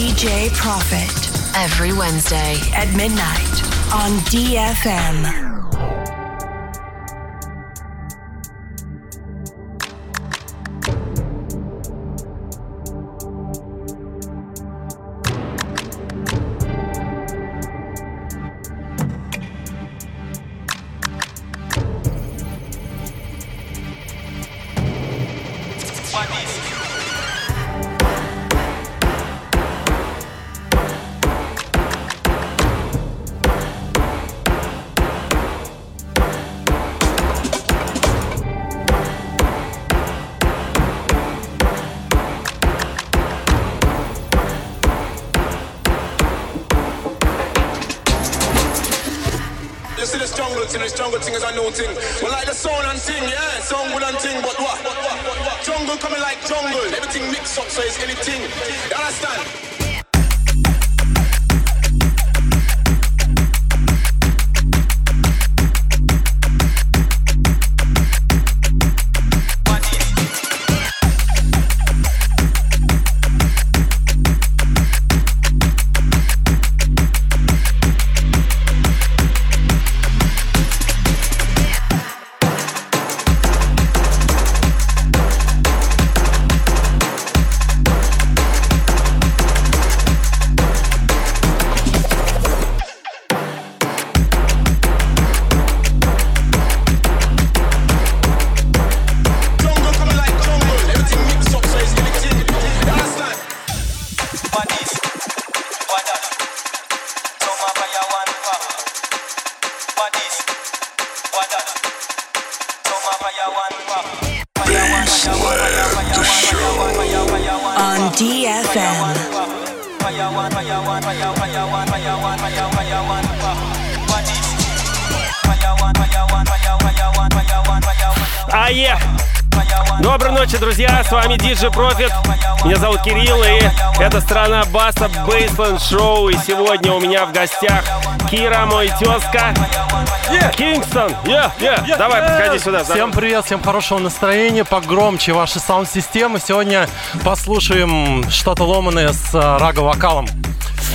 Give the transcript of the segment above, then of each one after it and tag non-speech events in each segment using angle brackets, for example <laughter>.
DJ Profit every Wednesday at midnight on DFM. Thing. But like the sound and thing, yeah, sound good and thing, but what? Jungle coming like jungle. Everything mixed up, so it's anything. You understand? Сегодня у меня в гостях Кира, мой тезка. Кингстон! Yeah, yeah. Давай, подходи сюда. Всем привет, всем хорошего настроения, погромче ваши саунд-системы. Сегодня послушаем что-то ломаное с э, рага-вокалом.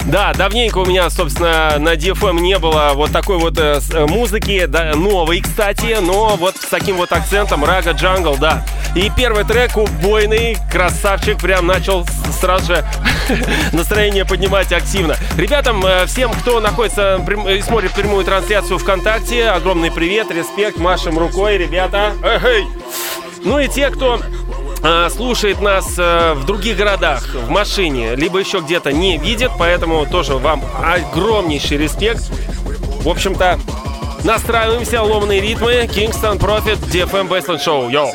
Да, давненько у меня, собственно, на DFM не было вот такой вот э, э, музыки, да, новой, кстати, но вот с таким вот акцентом Рага Джангл, да. И первый трек убойный, красавчик, прям начал сразу же <laughs> настроение поднимать активно. Ребятам, э, всем, кто находится прям- и смотрит прямую трансляцию ВКонтакте, огромный привет, респект, машем рукой, ребята. Ну и те, кто э, слушает нас э, в других городах, в машине, либо еще где-то не видит, поэтому тоже вам огромнейший респект. В общем-то, настраиваемся, ломаные ритмы, Kingston Profit, DFM Baseline Show, йоу!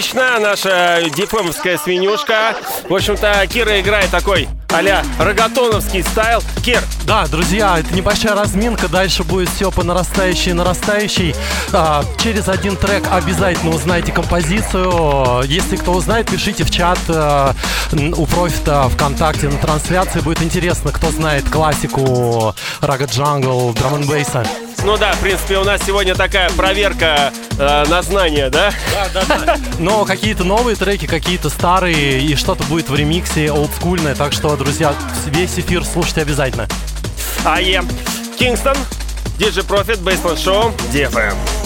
обычно, наша дифемовская свинюшка. В общем-то, Кира играет такой а-ля реггетоновский style. Кир. Да, друзья, это небольшая разминка. Дальше будет все по нарастающей, нарастающей. А, через один трек обязательно узнаете композицию. Если кто узнает, пишите в чат а, у профита ВКонтакте на трансляции. Будет интересно, кто знает классику Ragga Jungle, драм н бейса. Ну да, в принципе, у нас сегодня такая проверка э, на знания, да? Да, да, да. Но какие-то новые треки, какие-то старые, и что-то будет в ремиксе олдскульное. Так что, друзья, весь эфир слушайте обязательно. А я Кингстон, Диджи Профит, Бейсленд Шоу, DFM.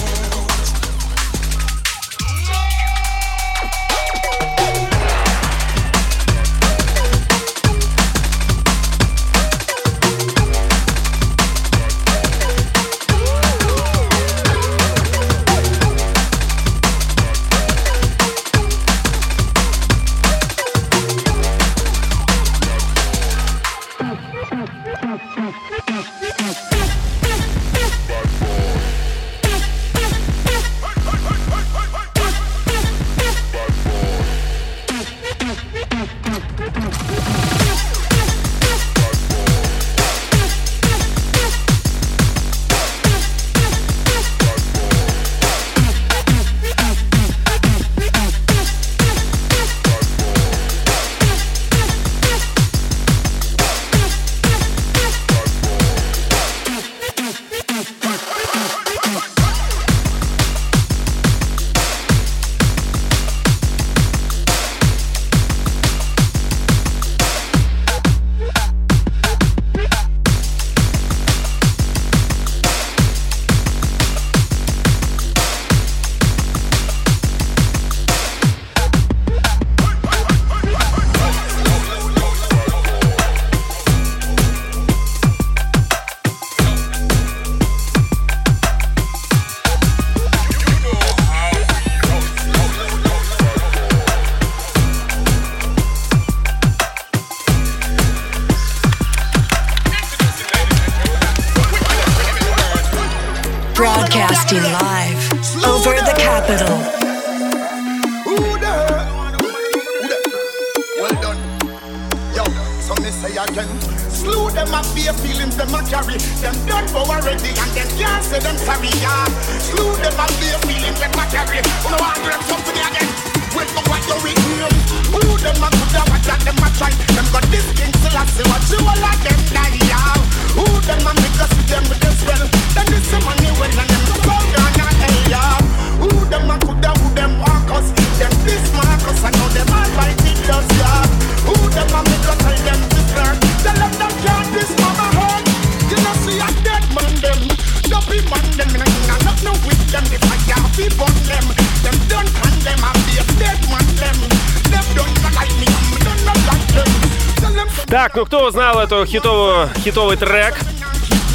Так, ну кто узнал эту хитовую, хитовый трек?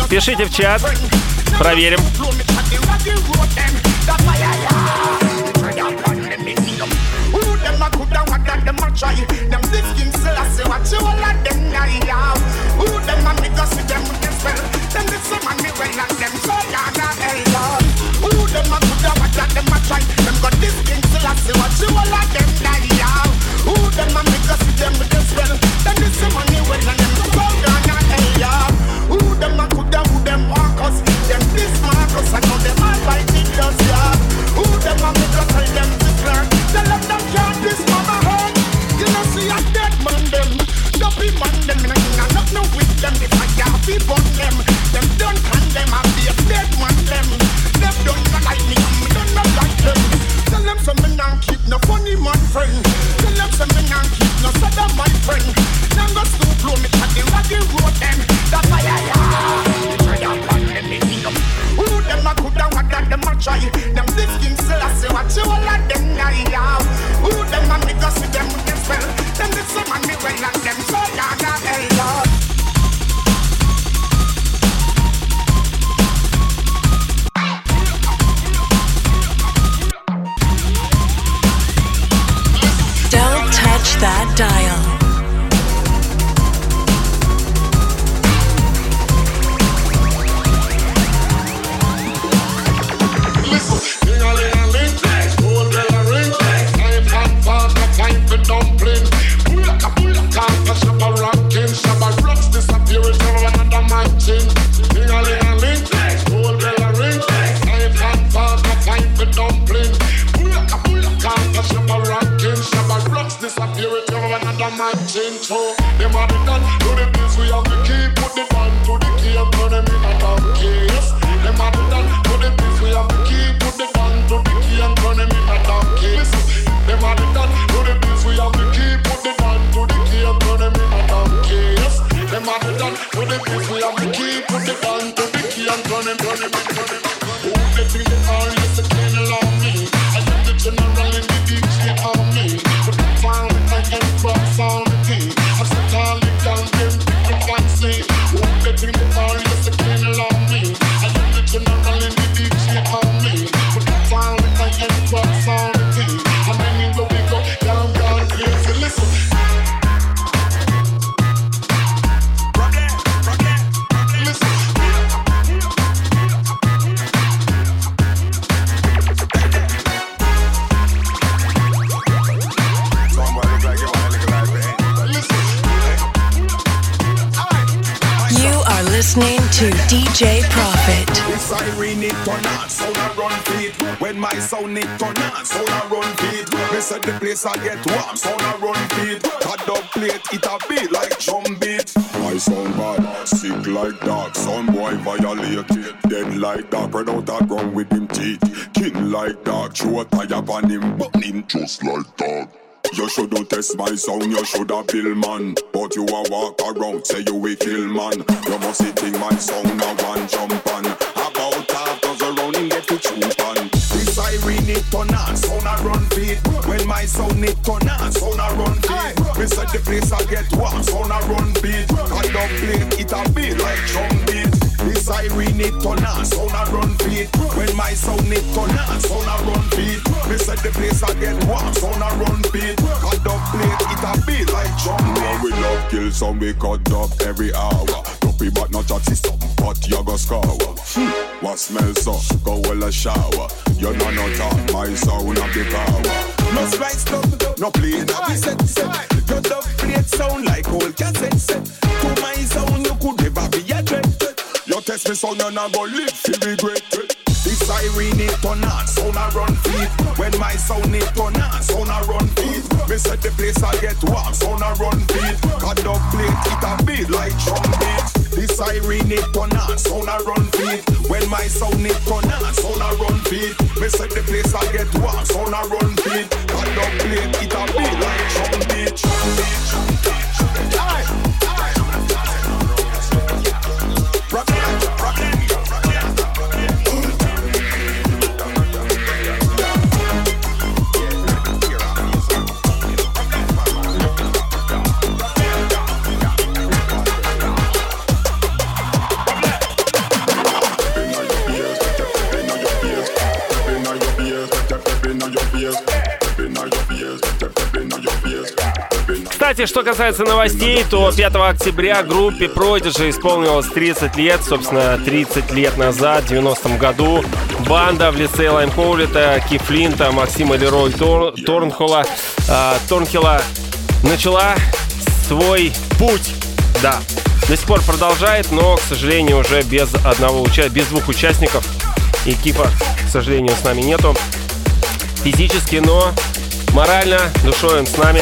Пишите в чат, проверим. Them a coulda, what a them a try. Them got this thing till I see what you all like. style. I get warm, sound a run feet. Cut dub plate, it a beat like drum beat. My sound bad, sick like dog. Sound boy violate, dead like dog. Spread out a ground with him teeth. King like dog, throw a tire on him, but him just like dog. You shoulda test my sound, you shoulda bill man. But you a walk around, say you a kill man. You must think my sound a one jump on. About half dozen round him get to siren it turn on, sound a run feet. When my sound it turn on, sound a run feet. Me said the place I get warm, sound a run beat. I don't play it a beat like drum beat. This siren it turn on, sound a run feet. When my sound it turn on, sound a run feet. Me said the place I get warm, sound a run beat. Cut up plate, it a beat like drum beat. We love kill some, we cut up every hour. Dopey but not chatty some, but you go scour. Hmm. What smell so? Go well a shower. You know no talk, my sound have the power. No slice stuff, no play, no be set set. Your dub plate sound like old cassette set. To my sound, you could never be a threat. You test me sound, you not go live, feel regret. This siren it turn on, a run feet. When my sound it turn on, a run feet. Me said the place I get warm, sound a run feet. Cut dog plate, it a beat like drum beat. This siren it turn on, a run feet. When my sound it turn on, a run feet. Me said the place I get warm, sound a run feet. Cut dog plate, it a beat like drum beat. Drum Кстати, что касается новостей, то 5 октября группе Prodigy исполнилось 30 лет. Собственно, 30 лет назад, в 90-м году, банда в лице Лайм Хоулита, Кифлинта, Максима Лерой Тор, Торнхола, э, Торнхила начала свой путь. Да, до сих пор продолжает, но, к сожалению, уже без одного уча... без двух участников. И Кипа, к сожалению, с нами нету. Физически, но морально, душой он с нами.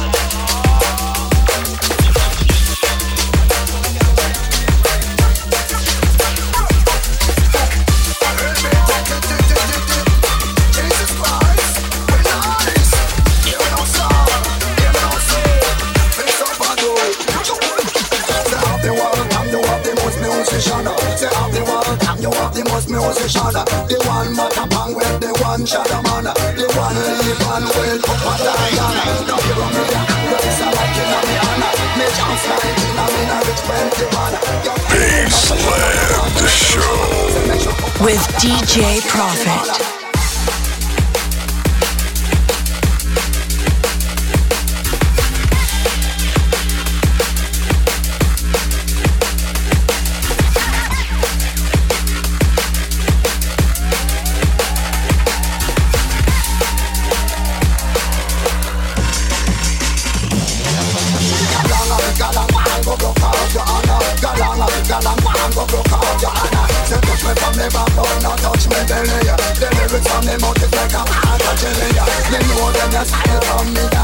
man, shadow man. The one live and up a. No a like in me. Me chance rich twenty man. Baseland show with DJ Prophet. just get on me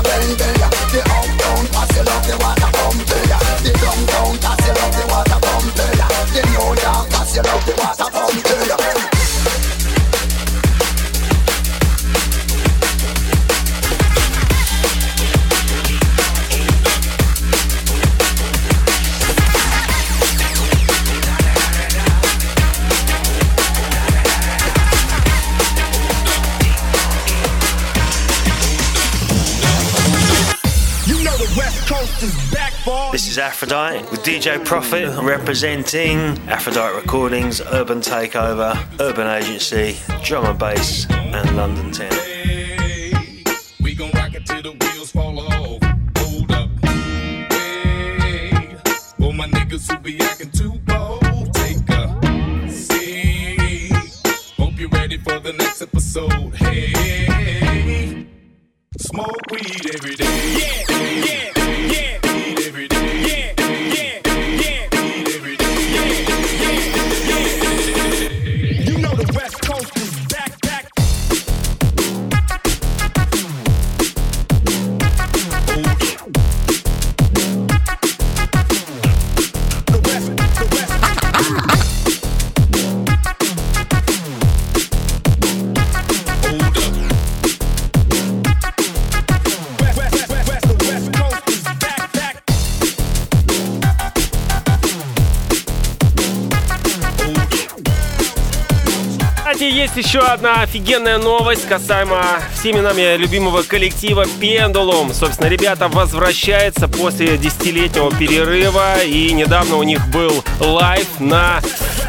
Aphrodite with DJ Profit representing Aphrodite Recordings, Urban Takeover, Urban Agency, Drum and Bass, and London Town. Еще одна офигенная новость касаемо всеми нами любимого коллектива Pendulum. Собственно, ребята возвращаются после десятилетнего перерыва, и недавно у них был live на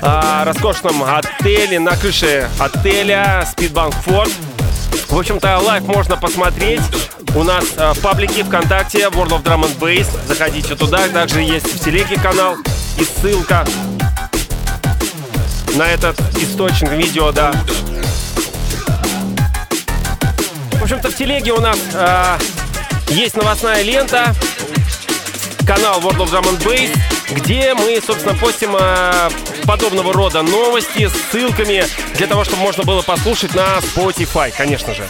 а, роскошном отеле, на крыше отеля Spitbank Fort. В общем-то, live можно посмотреть. У нас а, в паблике ВКонтакте World of Drum and Bass. Заходите туда. Также есть в телеге канал и ссылка на этот источник видео, да. В общем-то, в телеге у нас а, есть новостная лента, канал World of Drum and Bass, где мы, собственно, постим а, подобного рода новости с ссылками для того, чтобы можно было послушать на Spotify, конечно же.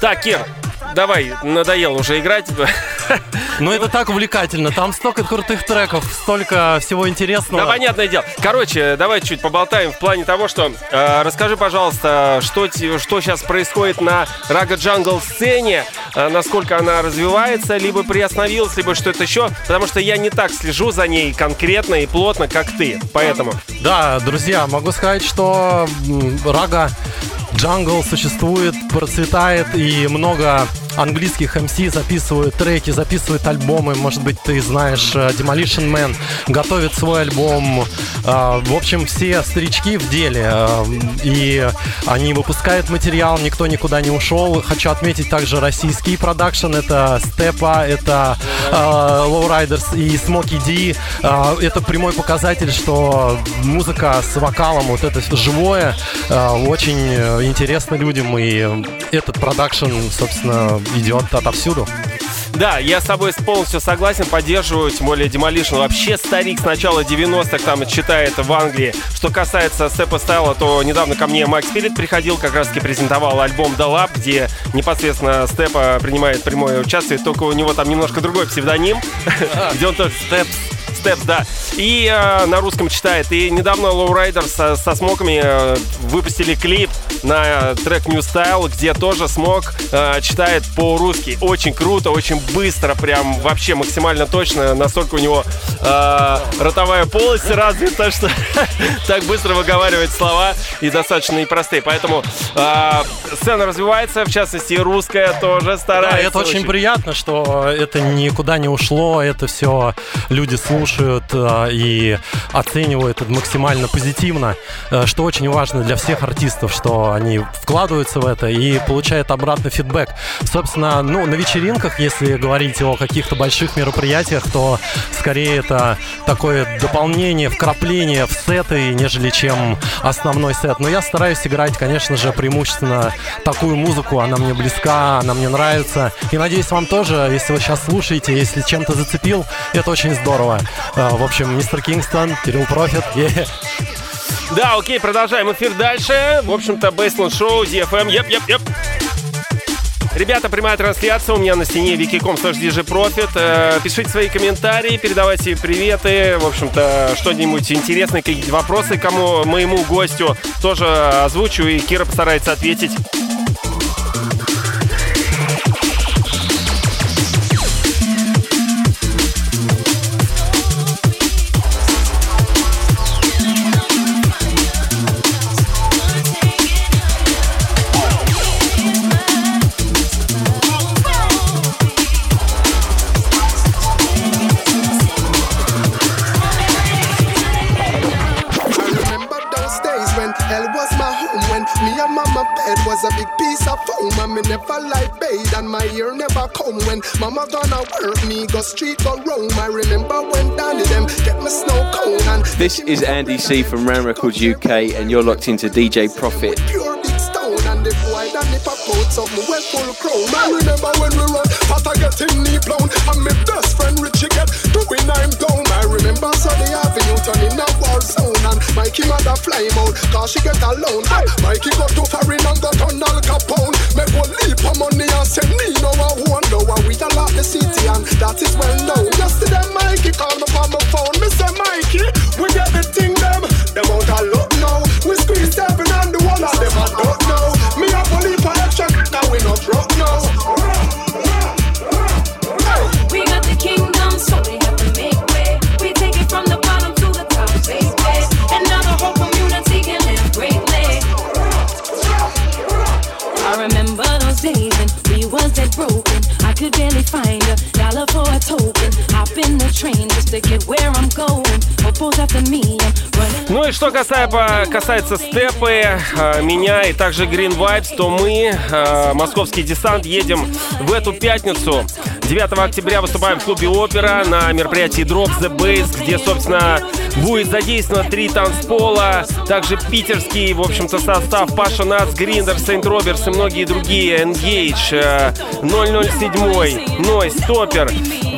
Так, Кир, давай, надоело уже играть. Но это так увлекательно. Там столько крутых треков, столько всего интересного. Да, понятное дело. Короче, давай чуть поболтаем в плане того, что э, расскажи, пожалуйста, что, что сейчас происходит на Рага Джангл сцене, э, насколько она развивается, либо приостановилась, либо что-то еще, потому что я не так слежу за ней конкретно и плотно, как ты. Поэтому. Да, друзья, могу сказать, что Ragga Jungle существует, процветает, и много английских MC записывают треки, записывают альбомы. Может быть, ты знаешь, э, Demolition Man готовит свой альбом. Э, В общем, все старички в деле. э, И они выпускают материал, никто никуда не ушел. Хочу отметить также российский продакшн. Это Степа, это Lowriders и Ди. Э, Это прямой показатель, что музыка с вокалом, вот это живое, очень интересно людям. И этот продакшн, собственно, идет отовсюду. Да, я с тобой полностью согласен, поддерживаю, тем более Demolition вообще старик с начала 90-х там читает в Англии. Что касается Степа Стайла, то недавно ко мне Макс Спирит приходил, как раз таки презентовал альбом The Lab, где непосредственно Степа принимает прямое участие, только у него там немножко другой псевдоним, <laughs> где он тоже Степ Степ, да. И э, на русском читает. И недавно Lowrider со, со смоками э, выпустили клип на трек New Style, где тоже смог э, читает по-русски. Очень круто, очень быстро, прям вообще максимально точно. Настолько у него э, ротовая полость развита, <laughs> что <laughs> так быстро выговаривает слова и достаточно непростые. Поэтому э, сцена развивается, в частности, и русская тоже старается. Да, это очень приятно, что это никуда не ушло, это все люди слушают э, и оценивают максимально позитивно, э, что очень важно для всех артистов, что они вкладываются в это и получают обратный фидбэк. Собственно, ну, на вечеринках, если говорить о каких-то больших мероприятиях, то скорее это такое дополнение, вкрапление в сеты, нежели чем основной сет. Но я стараюсь играть, конечно же, преимущественно такую музыку, она мне близка, она мне нравится. И надеюсь, вам тоже, если вы сейчас слушаете, если чем-то зацепил, это очень здорово. Э, В общем, мистер Кингстон, Кирилл Профит. Да, окей, продолжаем эфир дальше. В общем-то, Бейсленд Шоу, DFM, еп, еп, еп. Ребята, прямая трансляция у меня на стене wiki.com slash Profit. Э, Пишите свои комментарии, передавайте приветы, в общем-то, что-нибудь интересное, какие-то вопросы кому моему гостю тоже озвучу, и Кира постарается ответить. Come. Mama gonna work me, go street, go roam. I remember when Danny them get me snow cone and This is Andy C from Ram Records UK, and you're locked into DJ Profit. pure big stone and the boy that nip up out something well full chrome. I remember when we run, Pata get him knee blown, and my best friend Richie get doing I'm down. I remember Sunday Avenue turn Mikey mother fly out, cause she get alone. Aye, Mikey go to foreign and got on Al Capone. Make one leap of money and say me no a why we a lot the city, and that is well known. Yesterday Mikey called me on my phone, me say Mikey, we get the thing find a dollar for a token. Hop in the train just to get where I'm going. Hope's after me. Ну и что касается, касается степы, э, меня и также Green Vibes, то мы, э, московский десант, едем в эту пятницу. 9 октября выступаем в клубе «Опера» на мероприятии Drop the Bass, где, собственно, будет задействовано три танцпола, также питерский, в общем-то, состав Паша Нац, Гриндер, Сейнт Роберс и многие другие, Engage, э, 007, Нойс, Топер.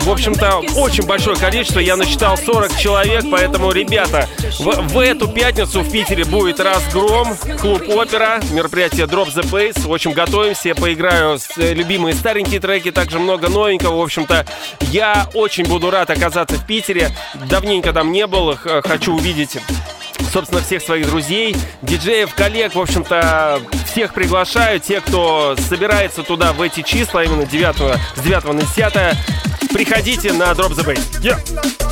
В общем-то, очень большое количество, я насчитал 40 человек, поэтому, ребята, в, в эту пятницу в Питере будет разгром, клуб Опера, мероприятие Drop the Bass. В общем, готовимся, я поиграю с э, любимые старенькие треки, также много новенького. В общем-то, я очень буду рад оказаться в Питере. Давненько там не был, хочу увидеть собственно, всех своих друзей, диджеев, коллег, в общем-то, всех приглашаю, те, кто собирается туда в эти числа, именно 9, с 9 на 10, приходите на Drop the Bass. Yeah.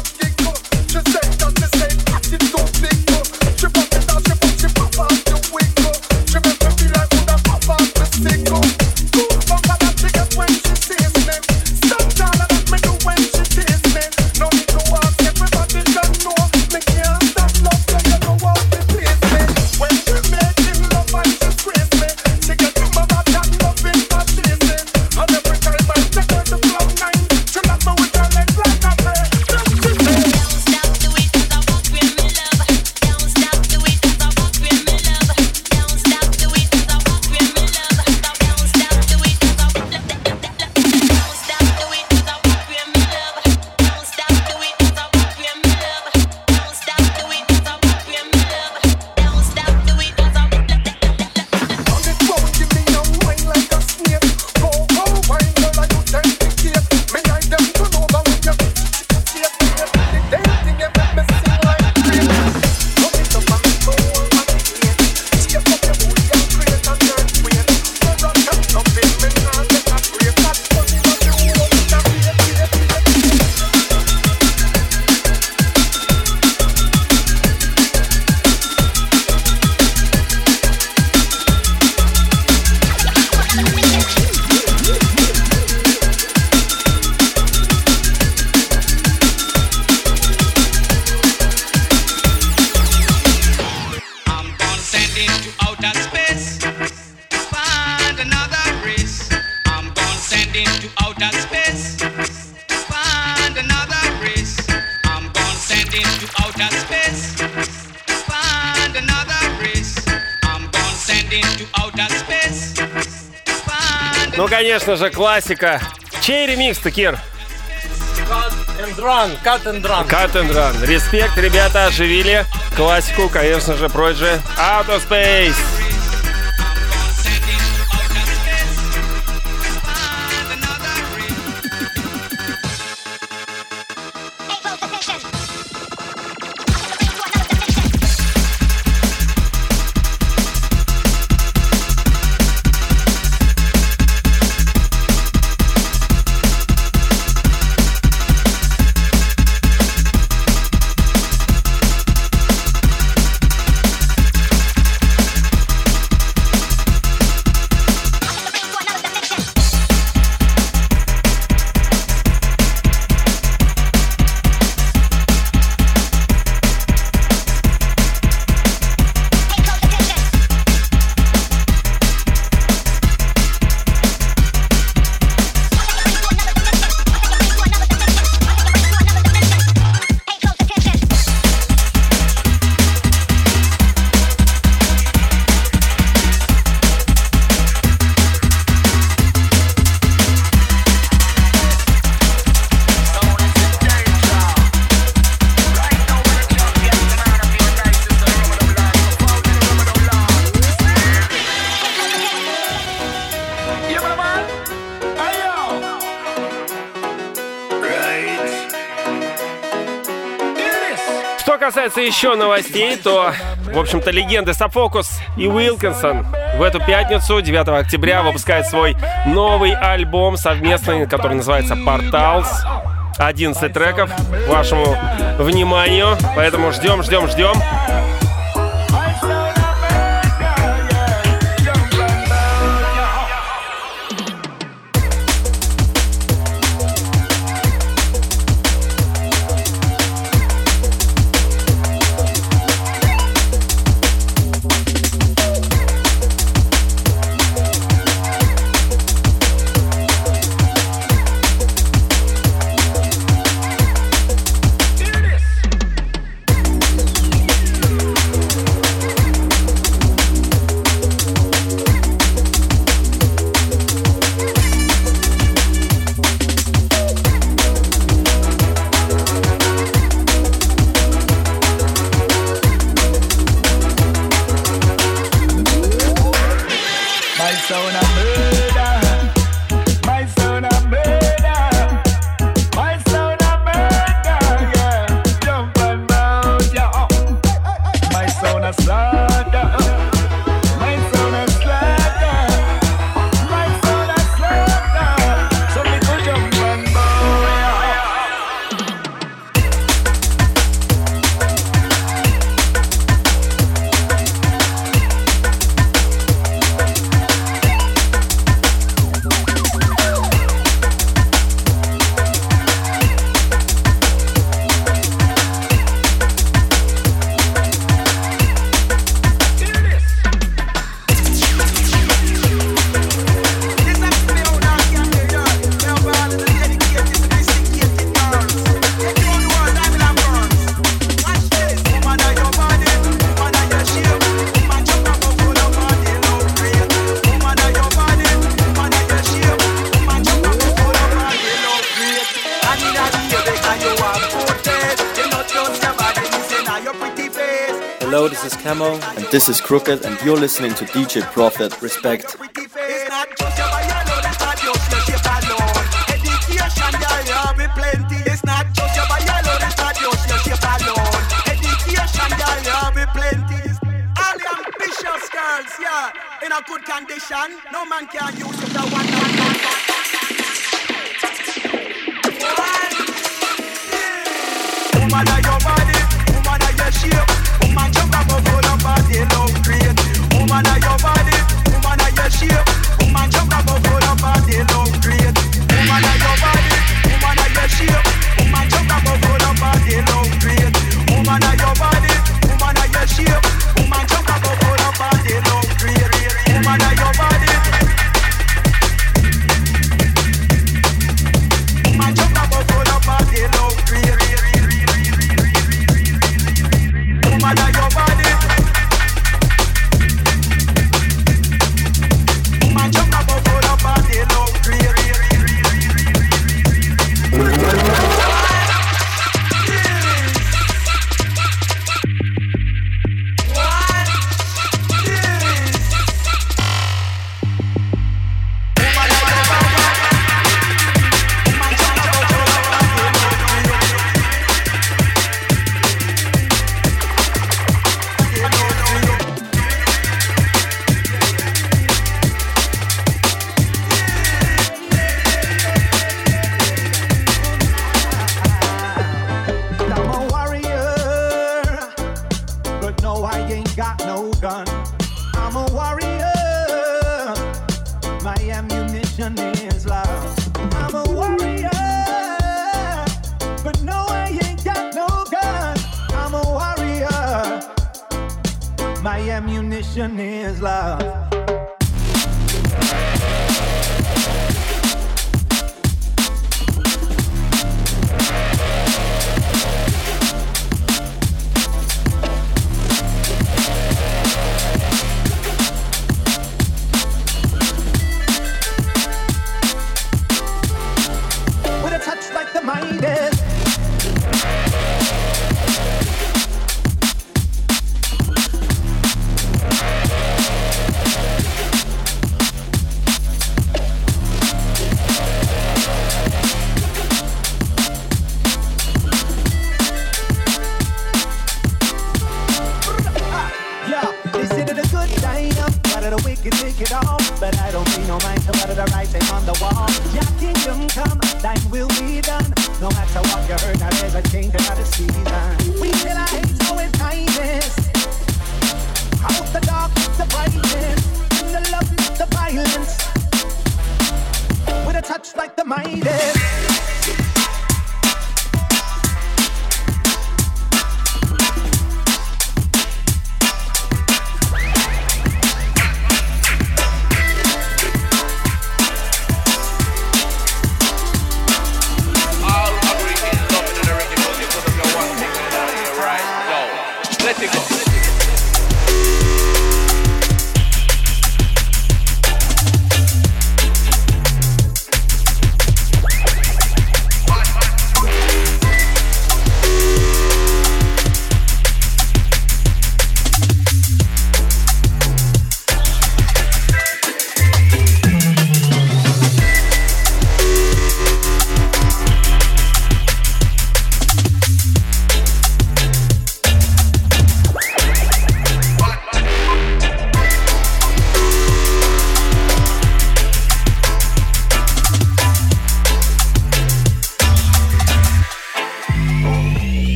конечно же, классика. Чей ремикс, Кир? Cut and Run, Cut and Run. Cut and Run. Респект, ребята, оживили. Классику, конечно же, Prodigy. Out of Space. касается еще новостей, то, в общем-то, легенды Сафокус и Уилкинсон в эту пятницу, 9 октября, выпускают свой новый альбом совместный, который называется «Порталс». 11 треков вашему вниманию, поэтому ждем, ждем, ждем. This is Crooked, and you're listening to DJ Prophet Respect.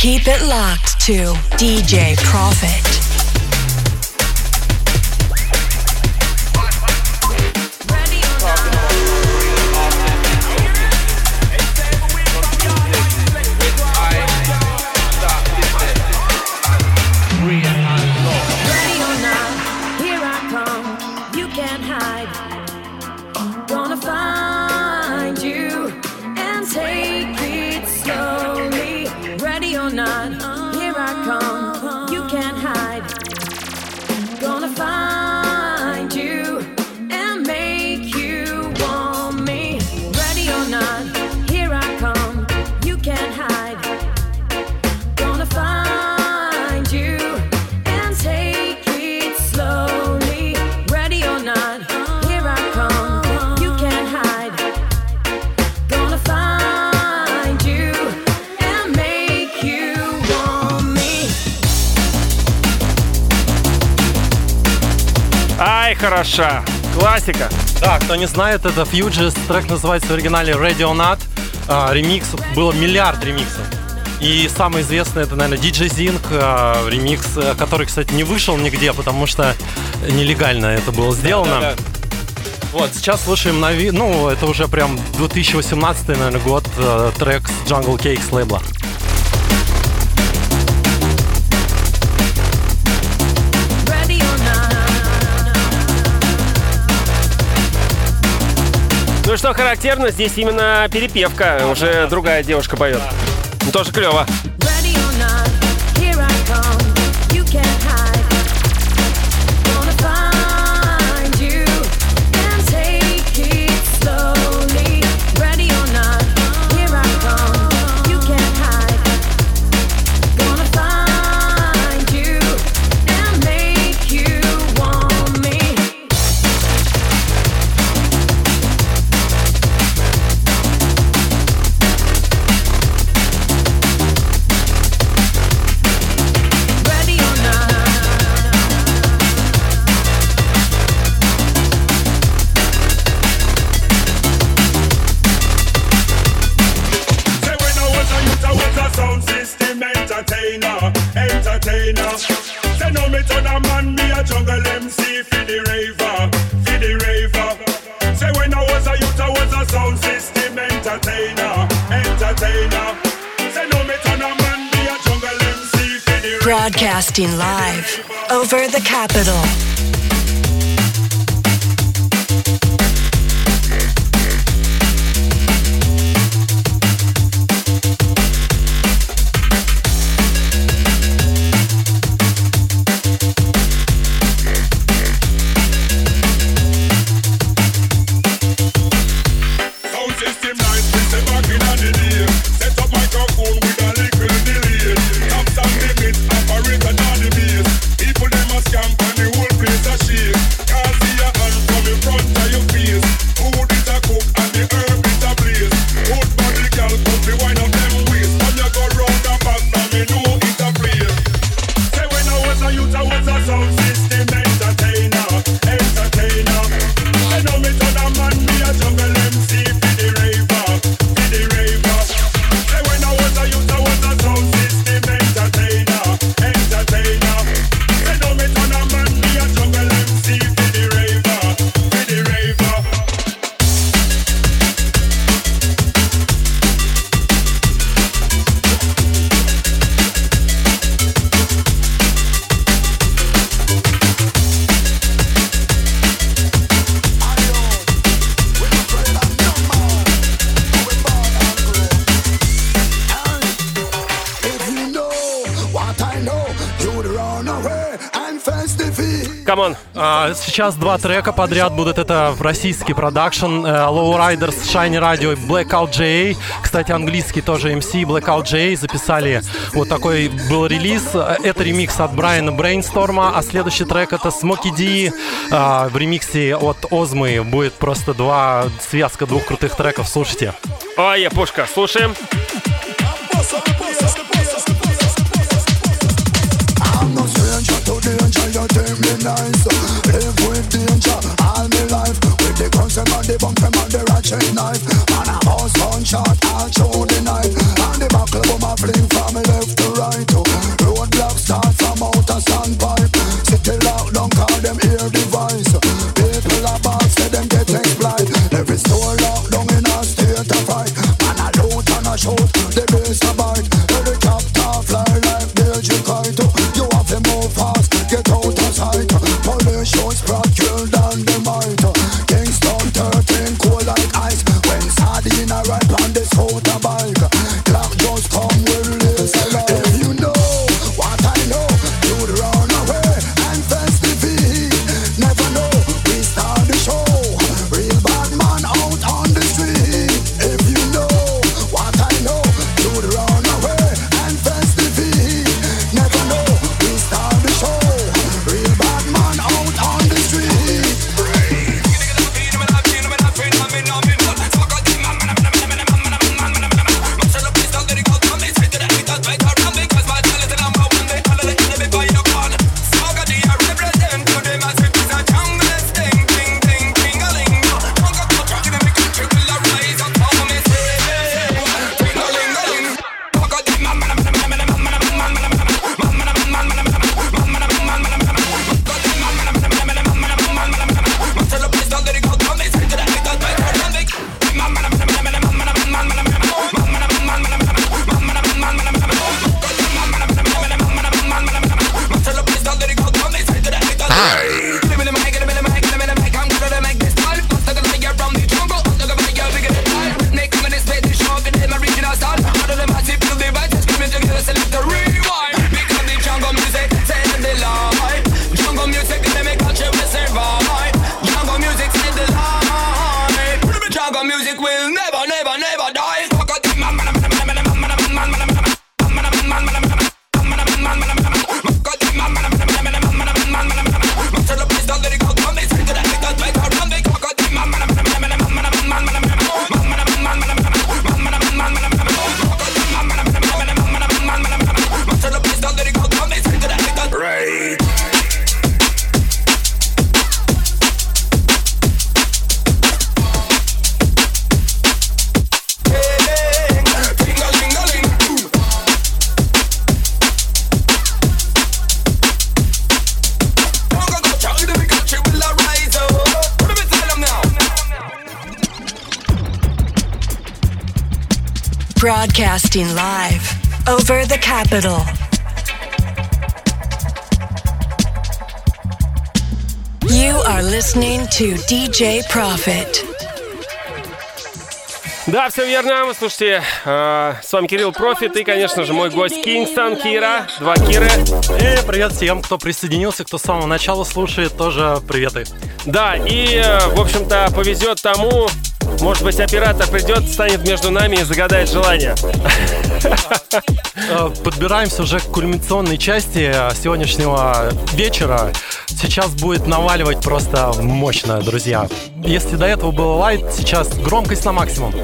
Keep it locked to DJ Profit. Раша. Классика. Да, кто не знает, это Фьюджис. Трек называется в оригинале Radio Nut. А, ремикс, было миллиард ремиксов. И самый известный это, наверное, DJ Zinc, а, ремикс, э, который, кстати, не вышел нигде, потому что нелегально это было сделано. Да, да, да. Вот, сейчас слушаем нови... Ну, это уже прям 2018, наверное, год э, трек с Jungle Cakes лейбла. Ну что характерно, здесь именно перепевка. Уже другая девушка поет. Тоже клево. сейчас два трека подряд будут. Это российский продакшн. Э, Low Riders, Shiny Radio и Blackout J. Кстати, английский тоже MC Blackout J записали. Вот такой был релиз. Это ремикс от Брайана Брейнсторма. А следующий трек это Smoky D. А, в ремиксе от Озмы будет просто два связка двух крутых треков. Слушайте. Ой, я пушка. Слушаем. I'm not strange to danger, you're dimly nice live with danger all my life. With the guns and the bump and the ratchet knife. Man, I'm all I'll through the night. And the buckle of my fling from left to right. Outer standby. Broadcasting live over the capital. You are listening to DJ Profit. Да, все верно. Вы слушайте, э, с вами Кирилл Профит и, конечно же, мой гость Кингстон, Кира, два Киры. И привет всем, кто присоединился, кто с самого начала слушает, тоже приветы. Да, и, э, в общем-то, повезет тому, может быть, оператор придет, станет между нами и загадает желание. Э, Подбираемся уже к кульминационной части э, сегодняшнего вечера. Сейчас будет наваливать просто мощно, друзья. Если до этого было лайт, сейчас громкость на максимум.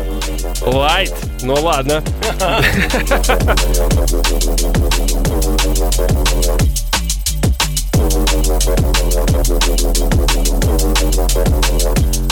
Лайт? Ну ладно. <laughs>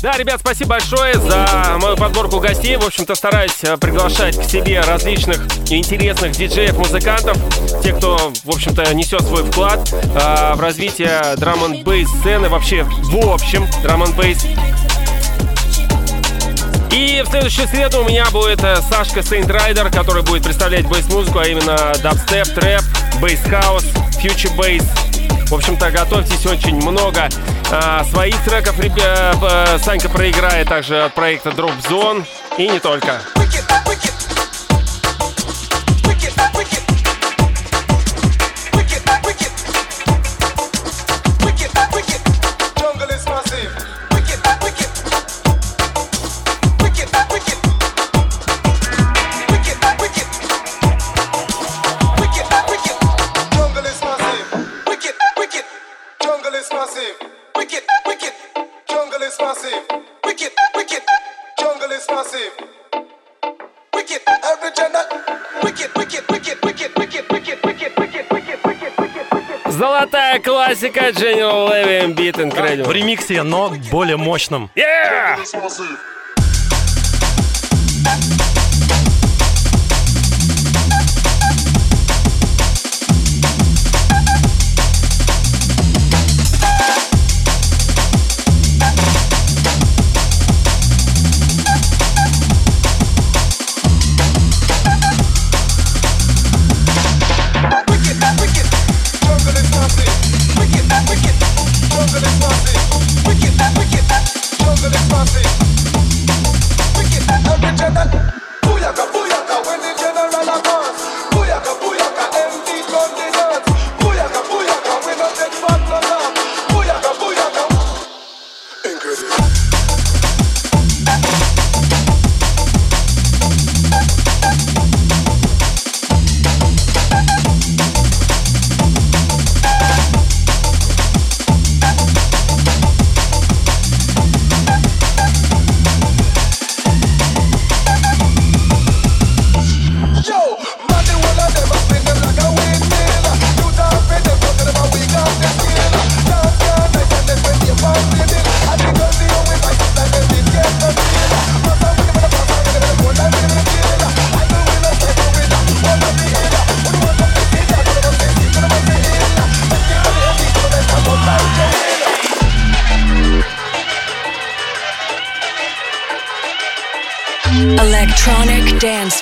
Да, ребят, спасибо большое за мою подборку гостей. В общем-то, стараюсь э, приглашать к себе различных интересных диджеев, музыкантов, те, кто, в общем-то, несет свой вклад э, в развитие драм н сцены, вообще, в общем, драм н. И в следующую среду у меня будет э, Сашка Saint Rider, который будет представлять bass-музыку, а именно дабстеп, трэп, bass house, future bass. В общем-то, готовьтесь очень много а, своих треков. Ребя, э, Санька проиграет также от проекта Drop Zone и не только. Jungle классика General Levy Beat Incredible. В ремиксе, но более мощном. Yeah!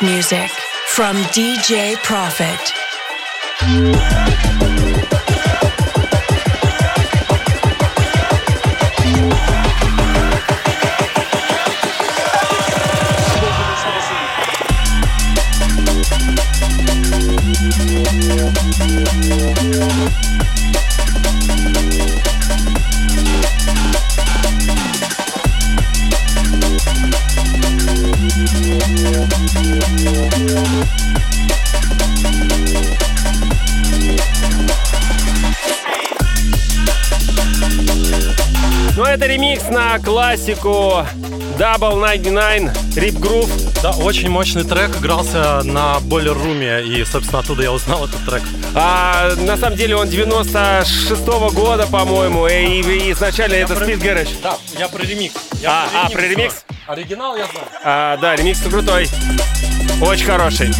Music from DJ Profit. Классику Double 99 Rip Groove. Да, очень мощный трек, игрался на Boiler Room, и, собственно, оттуда я узнал этот трек. А, на самом деле он 96-го года, по-моему, и, и изначально это про- Speed Garage. Да, я про ремикс. а, а, про ремикс? Оригинал я знаю. А, да, ремикс крутой. Очень хороший.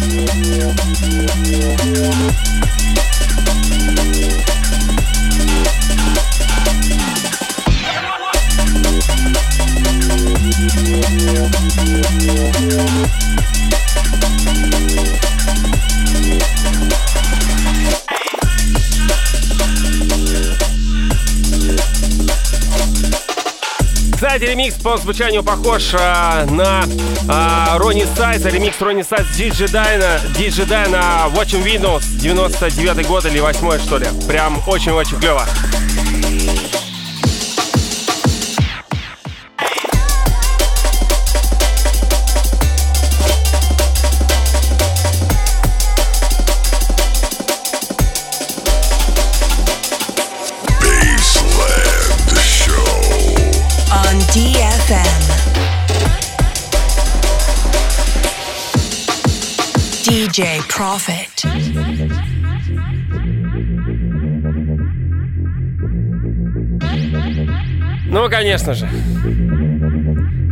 Кстати, ремикс по звучанию похож а, на а, Рони Сайза. Ремикс Roni Size DJ Die на. DJ Die на Watching Windows 99 год или 8 что ли. Прям очень-очень клево. DJ Profit. Ну, конечно же.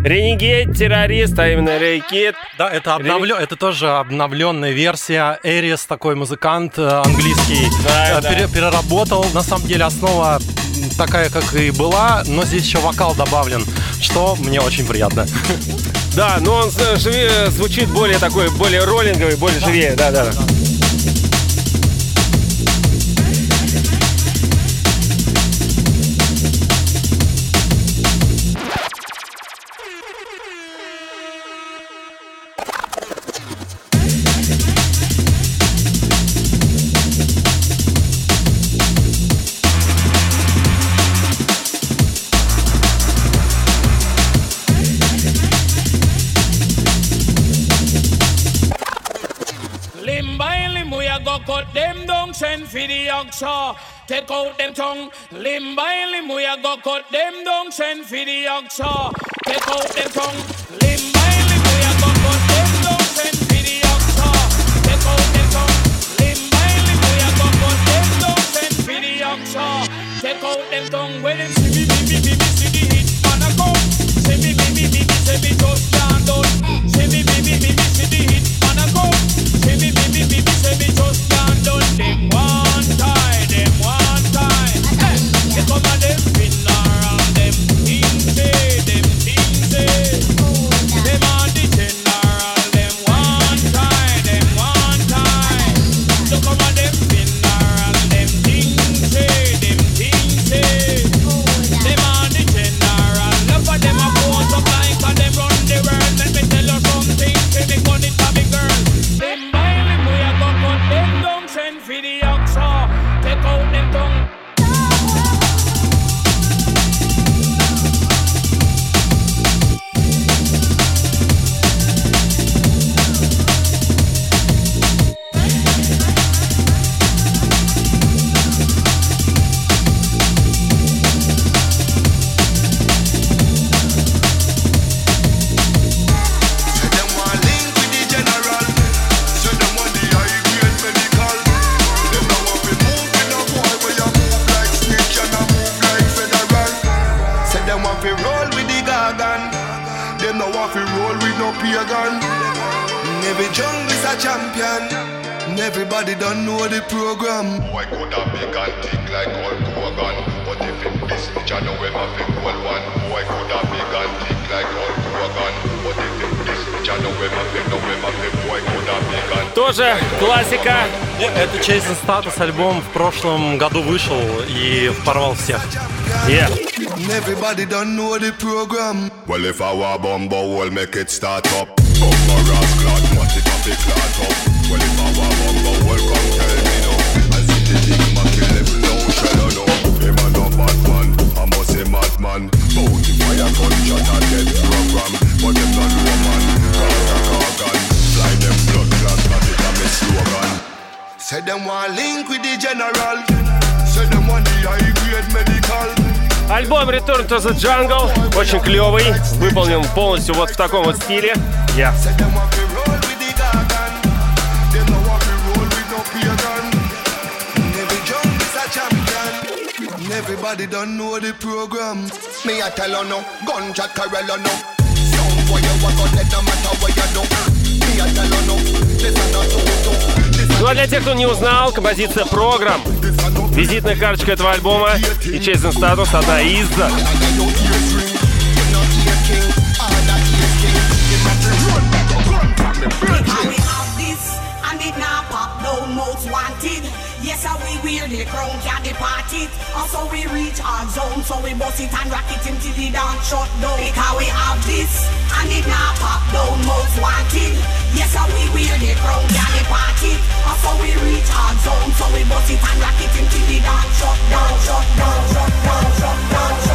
Ренегейт, террорист, а именно Рейкит. Да, это, обновлё... это тоже обновленная версия. Эрис, такой музыкант э, английский, Да, э, да. пере- переработал. На самом деле основа такая, как и была, но здесь еще вокал добавлен, что мне очень приятно. <laughs> Да, но он э, звучит более такой, более роллинговый, более живее. Да, да, да. Oxa. Take out them tongue. Limb by limb, we a go cut them down, send for the oxa. Take out them go cut them down, the. Take out them tongue. Limb by down. Take out them tongue. When them see me, me, me, me, me, see the hit man a come. See me, me, me, me, me, see me just can't done. See me, me, me, me, me, see the Тоже классика. Это Chasing Status альбом в прошлом году вышел и порвал всех. Yeah. Everybody don't know the program. Well if I were bumbo will make it start up Bumbo ras clot, what it up it clot up Well if I were bumbo well come tell me now I see the if I a gunshot and dead program But them not woman, Carter Cargan Fly them blood clot, that it a me slogan Say them want link with the general. Say them want the high grade medical. Альбом Return to the Jungle очень клевый, выполнен полностью вот в таком вот стиле. Yeah. Everybody don't know the program. Me a tell you no, gunshot Corella no. Sound why you walk on let no matter what you do. Me I tell you no, this is not true. Ну а для тех, кто не узнал, композиция «Программ» Визитная карточка этого альбома и Чейзен Статус одна из. Yes, how we wear the crown, it. Also we reach our zone, so we bust it and rock it until the dance shut down. Because we have this, and it now pop down most wanted. Yes, how we wear the crown, can depart it. so we reach our zone, so we bust it and rock it until the dance shut down, shut down, shut down, shut down, shut down,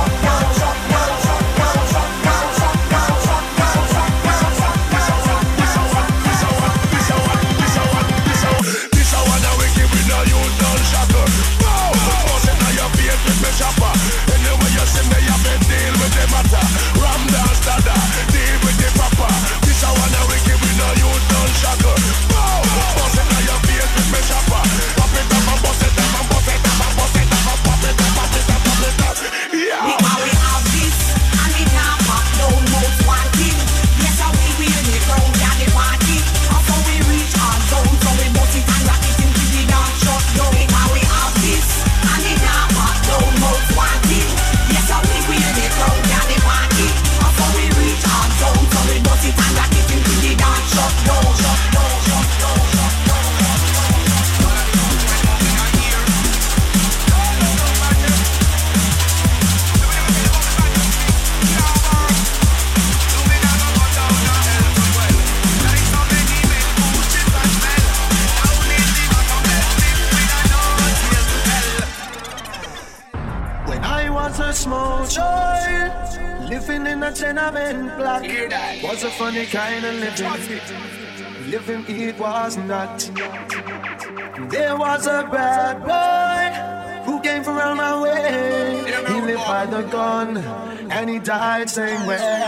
died same way.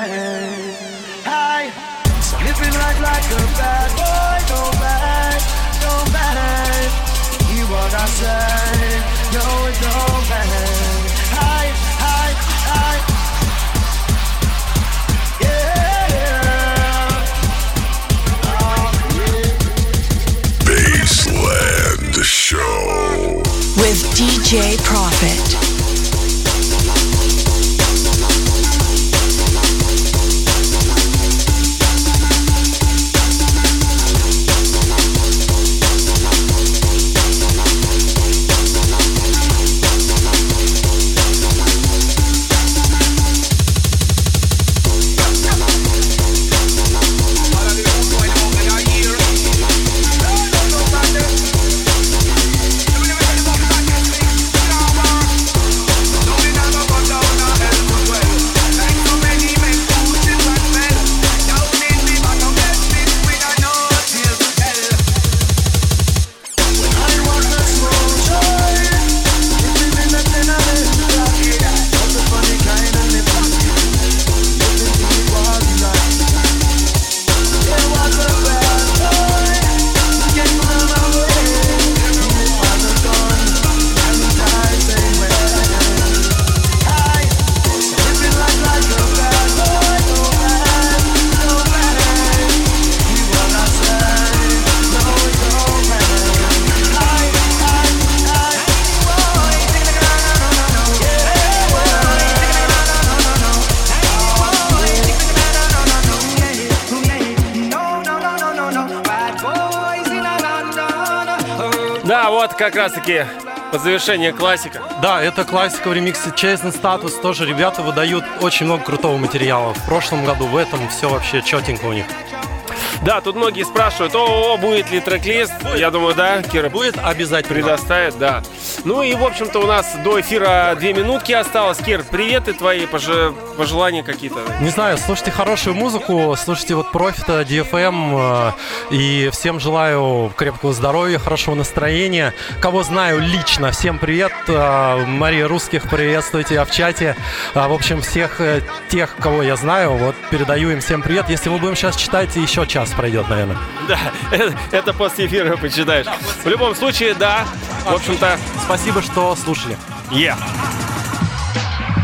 Как раз-таки под завершение классика. Да, это классика в ремиксе Chasing Status. Тоже ребята выдают очень много крутого материала. В прошлом году, в этом все вообще четенько у них. Да, тут многие спрашивают, о, о, будет ли трек-лист? Я думаю, да, Кира будет обязательно. Предоставит, да. Ну и, в общем-то, у нас до эфира две минутки осталось. Кир, приветы твои, пожи- пожелания какие-то. Не знаю, слушайте хорошую музыку, слушайте вот Профита, DFM, э, и всем желаю крепкого здоровья, хорошего настроения. Кого знаю лично, всем привет. Э, Мария Русских, приветствуйте я в чате. А, В общем, всех э, тех, кого я знаю, вот передаю им всем привет. Если мы будем сейчас читать, еще час пройдет, наверное. Да, это, это после эфира почитаешь. В любом случае, да, в общем-то... Спасибо, что слушали. Yeah.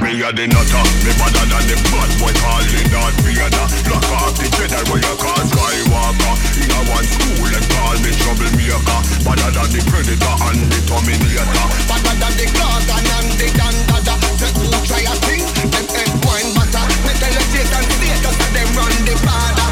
Me a the nutter, me better than the bad boy calling that Vader. Block off the cheddar where you call Skywalker. In a one school, them call me troublemaker. Better than the predator and the Terminator. Better than the Gorgon and the Dandada. Say who try a thing, them head wine butter. Me tell you Satan status and them run the border.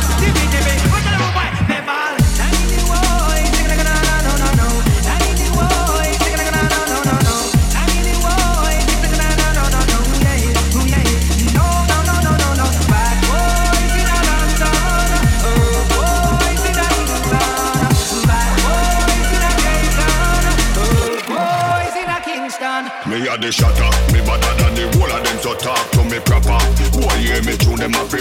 The shatter, me better than the whole of them, so talk to me proper.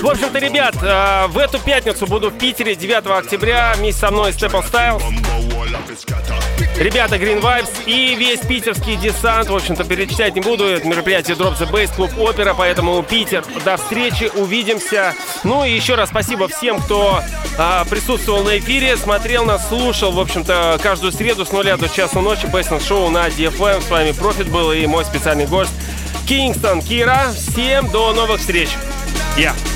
В общем-то, ребят, э, в эту пятницу буду в Питере 9 октября вместе со мной Степан Стайлз. Ребята Green Vibes и весь питерский десант. В общем-то, перечислять не буду. Это мероприятие Drop the Bass, клуб Опера. Поэтому Питер, до встречи, увидимся. Ну и еще раз спасибо всем, кто а, присутствовал на эфире, смотрел нас, слушал. В общем-то, каждую среду с нуля до часу ночи Бейсленд Шоу на DFM. С вами Профит был и мой специальный гость Кингстон Кира. Всем до новых встреч. Я. Yeah.